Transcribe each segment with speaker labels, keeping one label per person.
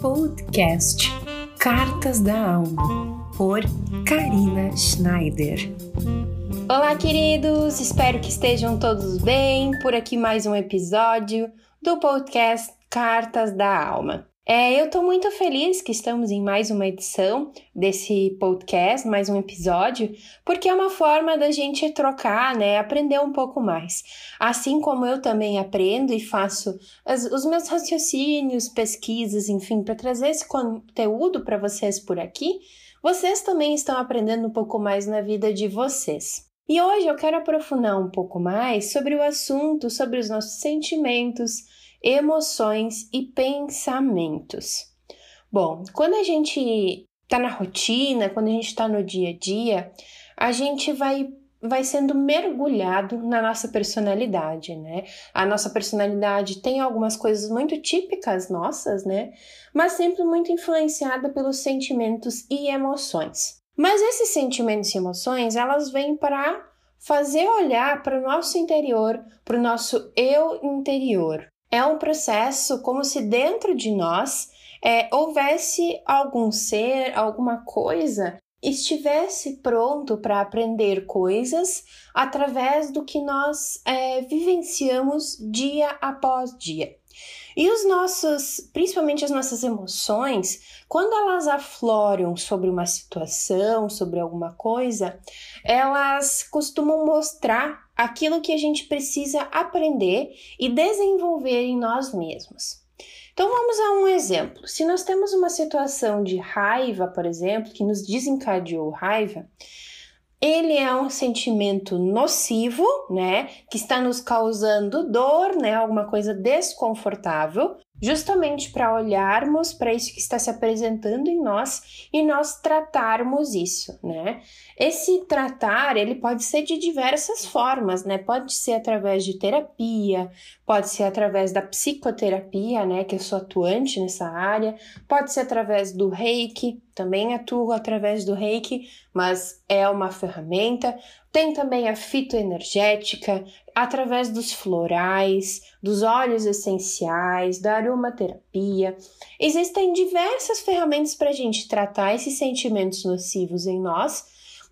Speaker 1: Podcast Cartas da Alma, por Karina Schneider.
Speaker 2: Olá, queridos! Espero que estejam todos bem. Por aqui mais um episódio do podcast Cartas da Alma. É, eu estou muito feliz que estamos em mais uma edição desse podcast, mais um episódio, porque é uma forma da gente trocar, né, aprender um pouco mais. Assim como eu também aprendo e faço as, os meus raciocínios, pesquisas, enfim, para trazer esse conteúdo para vocês por aqui, vocês também estão aprendendo um pouco mais na vida de vocês. E hoje eu quero aprofundar um pouco mais sobre o assunto, sobre os nossos sentimentos, emoções e pensamentos. Bom, quando a gente está na rotina, quando a gente está no dia a dia, a gente vai vai sendo mergulhado na nossa personalidade, né? A nossa personalidade tem algumas coisas muito típicas nossas, né? Mas sempre muito influenciada pelos sentimentos e emoções. Mas esses sentimentos e emoções, elas vêm para fazer olhar para o nosso interior, para o nosso eu interior, é um processo como se dentro de nós é, houvesse algum ser, alguma coisa estivesse pronto para aprender coisas através do que nós é, vivenciamos dia após dia. E os nossos, principalmente as nossas emoções, quando elas afloram sobre uma situação, sobre alguma coisa, elas costumam mostrar aquilo que a gente precisa aprender e desenvolver em nós mesmos. Então vamos a um exemplo. Se nós temos uma situação de raiva, por exemplo, que nos desencadeou raiva, ele é um sentimento nocivo, né, que está nos causando dor, né, alguma coisa desconfortável, justamente para olharmos para isso que está se apresentando em nós e nós tratarmos isso, né? Esse tratar, ele pode ser de diversas formas, né? Pode ser através de terapia, pode ser através da psicoterapia, né, que eu sou atuante nessa área, pode ser através do Reiki, também atuo através do Reiki, mas é uma ferramenta. Tem também a fitoenergética, através dos florais, dos óleos essenciais, da aromaterapia. Existem diversas ferramentas para a gente tratar esses sentimentos nocivos em nós,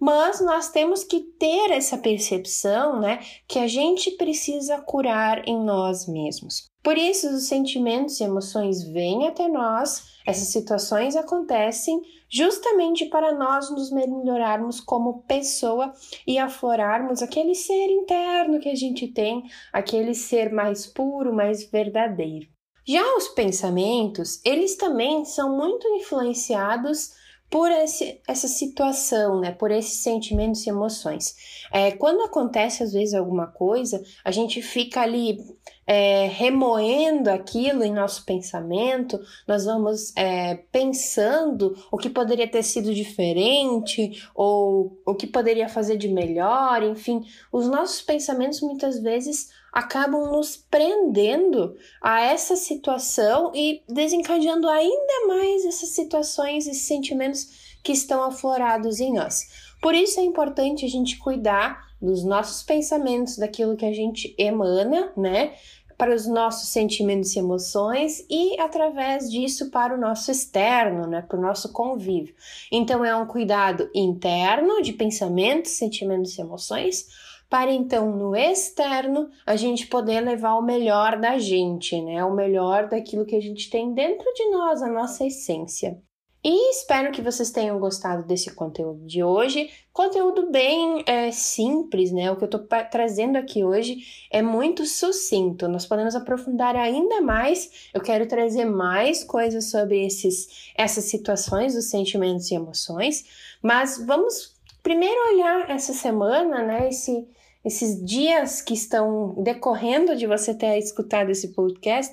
Speaker 2: mas nós temos que ter essa percepção, né, que a gente precisa curar em nós mesmos. Por isso, os sentimentos e emoções vêm até nós, essas situações acontecem justamente para nós nos melhorarmos como pessoa e aflorarmos aquele ser interno que a gente tem, aquele ser mais puro, mais verdadeiro. Já os pensamentos, eles também são muito influenciados por esse, essa situação, né? Por esses sentimentos e emoções. É, quando acontece às vezes alguma coisa, a gente fica ali é, remoendo aquilo em nosso pensamento, nós vamos é, pensando o que poderia ter sido diferente ou o que poderia fazer de melhor, enfim, os nossos pensamentos muitas vezes acabam nos prendendo a essa situação e desencadeando ainda mais essas situações e sentimentos que estão aflorados em nós. Por isso é importante a gente cuidar dos nossos pensamentos, daquilo que a gente emana, né? Para os nossos sentimentos e emoções e através disso para o nosso externo, né? Para o nosso convívio. Então é um cuidado interno de pensamentos, sentimentos e emoções, para então no externo a gente poder levar o melhor da gente, né? O melhor daquilo que a gente tem dentro de nós, a nossa essência. E espero que vocês tenham gostado desse conteúdo de hoje. Conteúdo bem é, simples, né? O que eu tô trazendo aqui hoje é muito sucinto. Nós podemos aprofundar ainda mais. Eu quero trazer mais coisas sobre esses, essas situações dos sentimentos e emoções. Mas vamos primeiro olhar essa semana, né? Esse, esses dias que estão decorrendo de você ter escutado esse podcast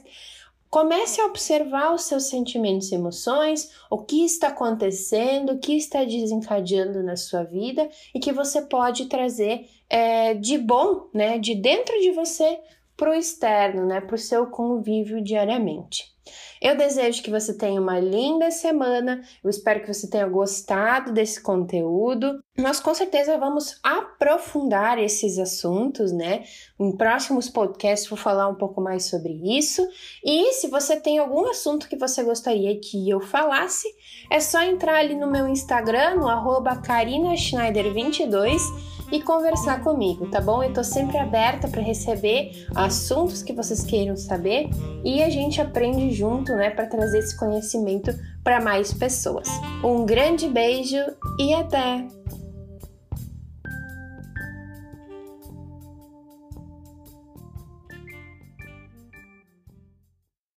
Speaker 2: Comece a observar os seus sentimentos e emoções, o que está acontecendo, o que está desencadeando na sua vida e que você pode trazer é, de bom, né, de dentro de você para o externo, né, para o seu convívio diariamente. Eu desejo que você tenha uma linda semana. Eu espero que você tenha gostado desse conteúdo. Nós com certeza vamos aprofundar esses assuntos, né? Em próximos podcasts vou falar um pouco mais sobre isso. E se você tem algum assunto que você gostaria que eu falasse, é só entrar ali no meu Instagram, no arroba carinaschneider22 e conversar comigo, tá bom? Eu tô sempre aberta para receber assuntos que vocês queiram saber e a gente aprende junto, né, para trazer esse conhecimento para mais pessoas. Um grande beijo e até!